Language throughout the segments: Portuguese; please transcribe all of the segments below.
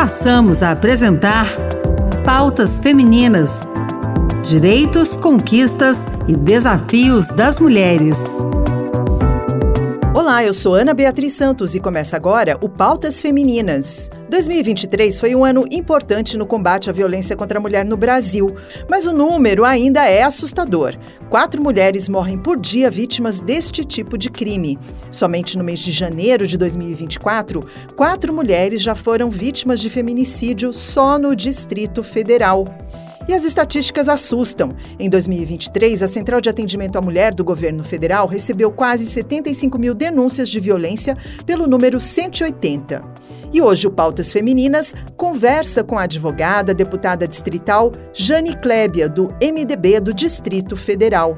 passamos a apresentar Pautas Femininas: Direitos, Conquistas e Desafios das Mulheres. Olá, eu sou Ana Beatriz Santos e começa agora o Pautas Femininas. 2023 foi um ano importante no combate à violência contra a mulher no Brasil, mas o número ainda é assustador. Quatro mulheres morrem por dia vítimas deste tipo de crime. Somente no mês de janeiro de 2024, quatro mulheres já foram vítimas de feminicídio só no Distrito Federal. E as estatísticas assustam. Em 2023, a Central de Atendimento à Mulher do governo federal recebeu quase 75 mil denúncias de violência pelo número 180. E hoje o Pautas Femininas conversa com a advogada, deputada distrital Jane Klebia, do MDB do Distrito Federal.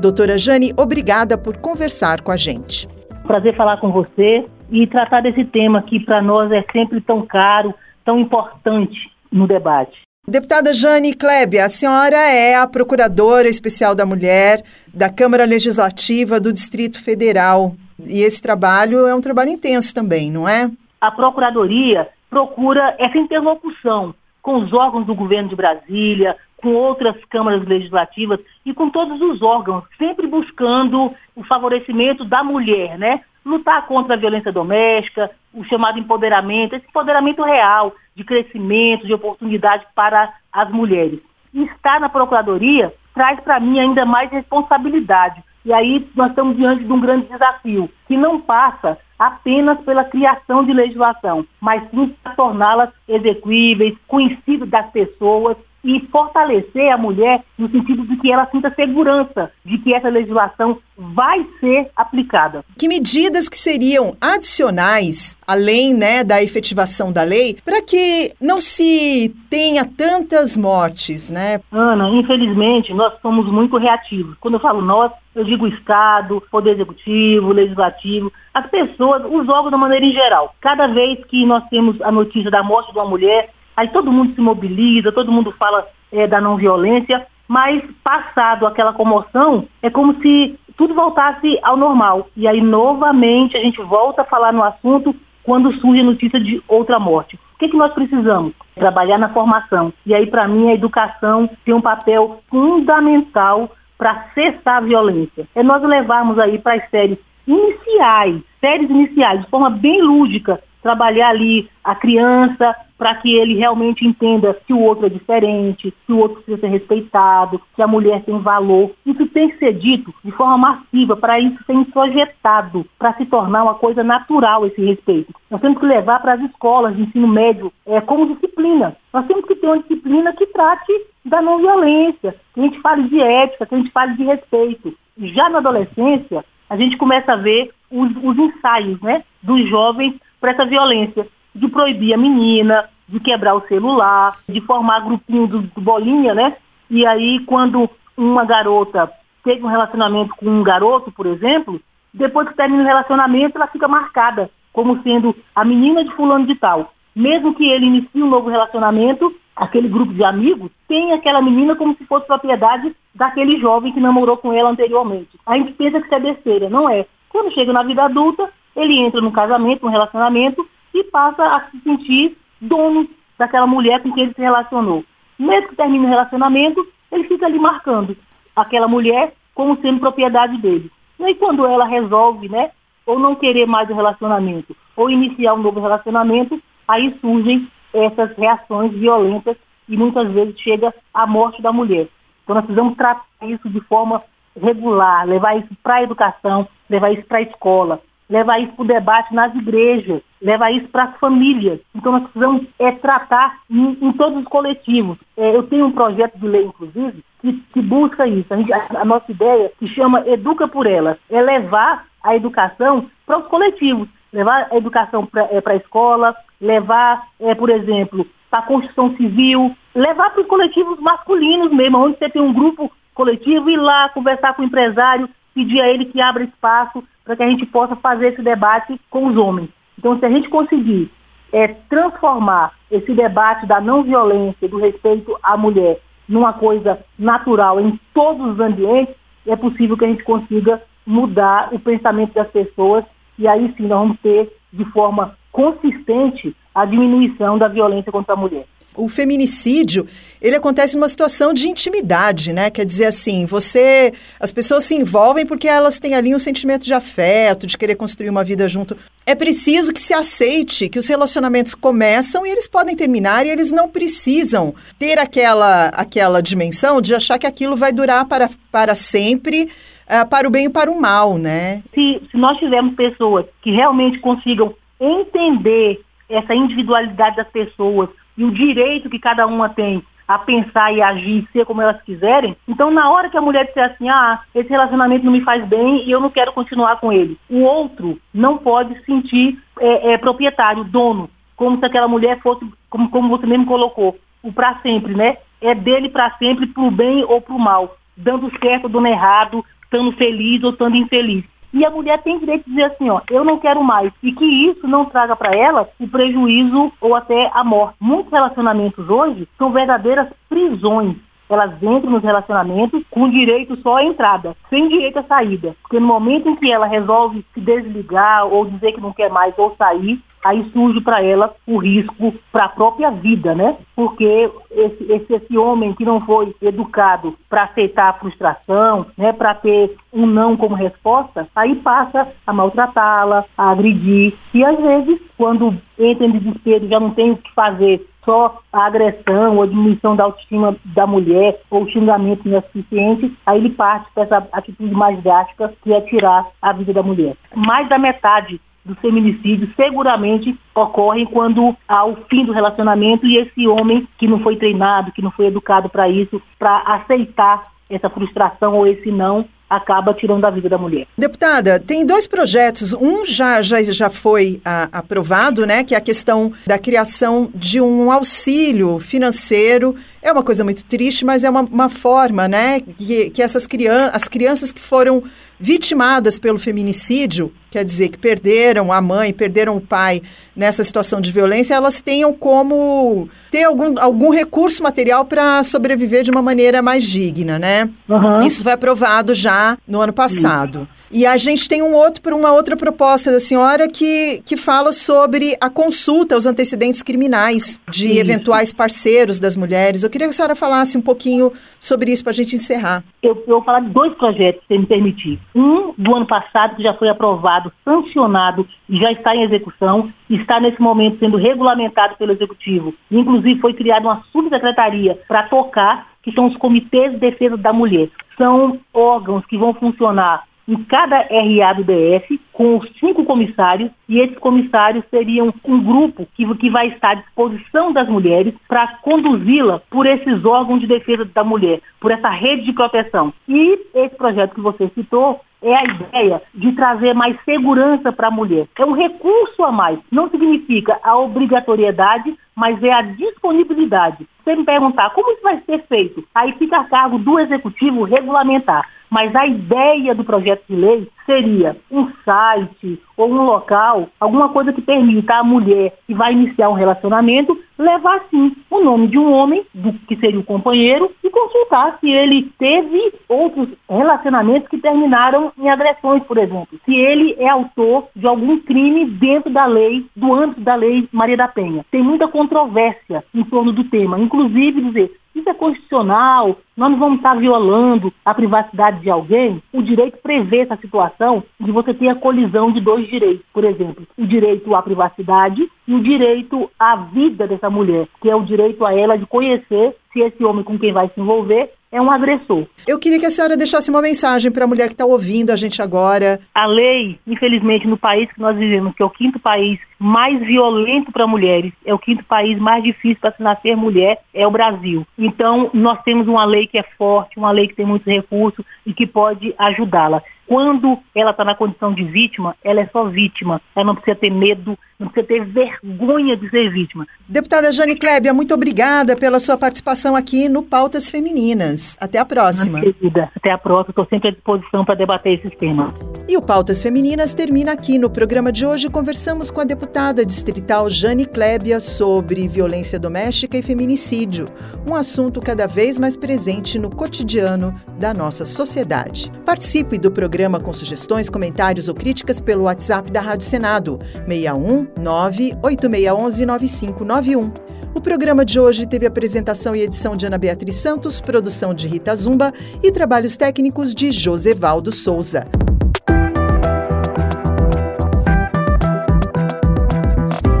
Doutora Jane, obrigada por conversar com a gente. Prazer falar com você e tratar desse tema que para nós é sempre tão caro, tão importante no debate. Deputada Jane Klebe, a senhora é a Procuradora Especial da Mulher da Câmara Legislativa do Distrito Federal. E esse trabalho é um trabalho intenso também, não é? A Procuradoria procura essa interlocução com os órgãos do governo de Brasília, com outras câmaras legislativas e com todos os órgãos, sempre buscando o favorecimento da mulher, né? Lutar contra a violência doméstica, o chamado empoderamento, esse empoderamento real, de crescimento, de oportunidade para as mulheres. Estar na Procuradoria traz para mim ainda mais responsabilidade. E aí nós estamos diante de um grande desafio, que não passa apenas pela criação de legislação, mas sim para torná-las execuíveis, conhecidas das pessoas e fortalecer a mulher no sentido de que ela sinta segurança de que essa legislação vai ser aplicada. Que medidas que seriam adicionais, além né, da efetivação da lei, para que não se tenha tantas mortes, né? Ana, infelizmente, nós somos muito reativos. Quando eu falo nós, eu digo o Estado, Poder Executivo, Legislativo, as pessoas, os órgãos da maneira em geral. Cada vez que nós temos a notícia da morte de uma mulher, aí todo mundo se mobiliza, todo mundo fala é, da não violência, mas passado aquela comoção, é como se tudo voltasse ao normal. E aí, novamente, a gente volta a falar no assunto quando surge a notícia de outra morte. O que, que nós precisamos? Trabalhar na formação. E aí, para mim, a educação tem um papel fundamental para cessar a violência. É nós levarmos aí para as séries iniciais, séries iniciais, de forma bem lúdica, trabalhar ali a criança para que ele realmente entenda que o outro é diferente, que o outro precisa ser respeitado, que a mulher tem valor. Isso tem que ser dito de forma massiva, para isso ser projetado, para se tornar uma coisa natural esse respeito. Nós temos que levar para as escolas de ensino médio é, como disciplina. Nós temos que ter uma disciplina que trate da não violência, que a gente fale de ética, que a gente fale de respeito. Já na adolescência, a gente começa a ver os, os ensaios né, dos jovens para essa violência, de proibir a menina, de quebrar o celular, de formar grupinho do, do bolinha, né? E aí, quando uma garota teve um relacionamento com um garoto, por exemplo, depois que termina o relacionamento, ela fica marcada como sendo a menina de fulano de tal. Mesmo que ele inicie um novo relacionamento, aquele grupo de amigos tem aquela menina como se fosse propriedade daquele jovem que namorou com ela anteriormente. A gente pensa que isso é besteira, não é. Quando chega na vida adulta, ele entra num casamento, num relacionamento e passa a se sentir dono daquela mulher com quem ele se relacionou. Mesmo que termine o relacionamento, ele fica ali marcando aquela mulher como sendo propriedade dele. E aí quando ela resolve, né, ou não querer mais o relacionamento, ou iniciar um novo relacionamento, aí surgem essas reações violentas e muitas vezes chega à morte da mulher. Então nós precisamos tratar isso de forma regular, levar isso para a educação, levar isso para a escola, levar isso para o debate nas igrejas, levar isso para as famílias. Então nós precisamos é, tratar em, em todos os coletivos. É, eu tenho um projeto de lei, inclusive, que, que busca isso. A, gente, a, a, nossa ideia, que chama Educa por Elas, é levar a educação para os coletivos, levar a educação para é, a escola, levar, é, por exemplo, para a construção civil, levar para os coletivos masculinos mesmo, onde você tem um grupo coletivo, ir lá conversar com o empresário, pedir a ele que abra espaço para que a gente possa fazer esse debate com os homens. Então, se a gente conseguir é, transformar esse debate da não violência, do respeito à mulher, numa coisa natural em todos os ambientes, é possível que a gente consiga mudar o pensamento das pessoas e aí sim nós vamos ter de forma consistente a diminuição da violência contra a mulher o feminicídio, ele acontece numa situação de intimidade, né? Quer dizer assim, você, as pessoas se envolvem porque elas têm ali um sentimento de afeto, de querer construir uma vida junto. É preciso que se aceite que os relacionamentos começam e eles podem terminar e eles não precisam ter aquela aquela dimensão de achar que aquilo vai durar para, para sempre. Uh, para o bem e para o mal, né? Se, se nós tivermos pessoas que realmente consigam entender essa individualidade das pessoas, e o direito que cada uma tem a pensar e agir, ser como elas quiserem. Então, na hora que a mulher disser assim, ah, esse relacionamento não me faz bem e eu não quero continuar com ele, o outro não pode se sentir é, é, proprietário, dono, como se aquela mulher fosse, como, como você mesmo colocou, o para sempre, né? É dele para sempre, pro bem ou pro mal, dando certo ou dando errado, estando feliz ou estando infeliz. E a mulher tem direito de dizer assim, ó, eu não quero mais. E que isso não traga para ela o prejuízo ou até a morte. Muitos relacionamentos hoje são verdadeiras prisões elas entram nos relacionamentos com direito só à entrada, sem direito à saída. Porque no momento em que ela resolve se desligar ou dizer que não quer mais ou sair, aí surge para ela o risco para a própria vida, né? Porque esse, esse, esse homem que não foi educado para aceitar a frustração, né, para ter um não como resposta, aí passa a maltratá-la, a agredir. E às vezes, quando entra em desespero, já não tem o que fazer, só a agressão ou a diminuição da autoestima da mulher ou o xingamento insuficiente, aí ele parte para essa atitude mais drástica, que é tirar a vida da mulher. Mais da metade do feminicídio seguramente ocorre quando há o fim do relacionamento e esse homem que não foi treinado, que não foi educado para isso, para aceitar essa frustração ou esse não, acaba tirando a vida da mulher. Deputada, tem dois projetos. Um já, já, já foi a, aprovado, né? Que é a questão da criação de um auxílio financeiro. É uma coisa muito triste, mas é uma, uma forma, né? Que, que essas crianças, as crianças que foram vitimadas pelo feminicídio, quer dizer, que perderam a mãe, perderam o pai nessa situação de violência, elas tenham como ter algum, algum recurso material para sobreviver de uma maneira mais digna, né? Uhum. Isso foi aprovado já no ano passado. Sim. E a gente tem um outro, uma outra proposta da senhora que, que fala sobre a consulta aos antecedentes criminais de isso. eventuais parceiros das mulheres. Eu queria que a senhora falasse um pouquinho sobre isso para a gente encerrar. Eu, eu vou falar de dois projetos, se me permitir. Um do ano passado, que já foi aprovado, sancionado e já está em execução, está nesse momento sendo regulamentado pelo Executivo. Inclusive foi criada uma subsecretaria para tocar, que são os comitês de defesa da mulher. São órgãos que vão funcionar em cada RA do DF, com cinco comissários, e esses comissários seriam um grupo que, que vai estar à disposição das mulheres para conduzi-la por esses órgãos de defesa da mulher, por essa rede de proteção. E esse projeto que você citou é a ideia de trazer mais segurança para a mulher. É um recurso a mais. Não significa a obrigatoriedade, mas é a disponibilidade. Você me perguntar como isso vai ser feito, aí fica a cargo do executivo regulamentar. Mas a ideia do projeto de lei seria um site ou um local, alguma coisa que permita a mulher que vai iniciar um relacionamento levar sim o nome de um homem, do, que seria o companheiro, e consultar se ele teve outros relacionamentos que terminaram em agressões, por exemplo. Se ele é autor de algum crime dentro da lei, do âmbito da lei Maria da Penha. Tem muita controvérsia em torno do tema, inclusive dizer isso é constitucional, nós não vamos estar violando a privacidade de alguém. O direito prevê essa situação de você ter a colisão de dois direitos. Por exemplo, o direito à privacidade e o direito à vida dessa mulher, que é o direito a ela de conhecer se esse homem com quem vai se envolver é um agressor. Eu queria que a senhora deixasse uma mensagem para a mulher que está ouvindo a gente agora. A lei, infelizmente, no país que nós vivemos, que é o quinto país mais violento para mulheres, é o quinto país mais difícil para se nascer mulher, é o Brasil. Então, nós temos uma lei que é forte, uma lei que tem muitos recursos e que pode ajudá-la. Quando ela está na condição de vítima, ela é só vítima. Ela não precisa ter medo, não precisa ter vergonha de ser vítima. Deputada Jane Klebia, muito obrigada pela sua participação aqui no Pautas Femininas. Até a próxima. Querida, até a próxima. Estou sempre à disposição para debater esses temas. E o Pautas Femininas termina aqui. No programa de hoje, conversamos com a deputada distrital Jane Klebia sobre violência doméstica e feminicídio, um assunto cada vez mais presente no cotidiano da nossa sociedade. Participe do programa programa com sugestões, comentários ou críticas pelo WhatsApp da Rádio Senado, 61 98611 9591. O programa de hoje teve apresentação e edição de Ana Beatriz Santos, produção de Rita Zumba e trabalhos técnicos de Josevaldo Souza.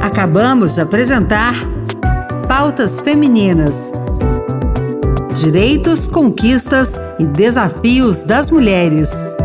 Acabamos de apresentar Pautas Femininas. Direitos, conquistas e desafios das mulheres.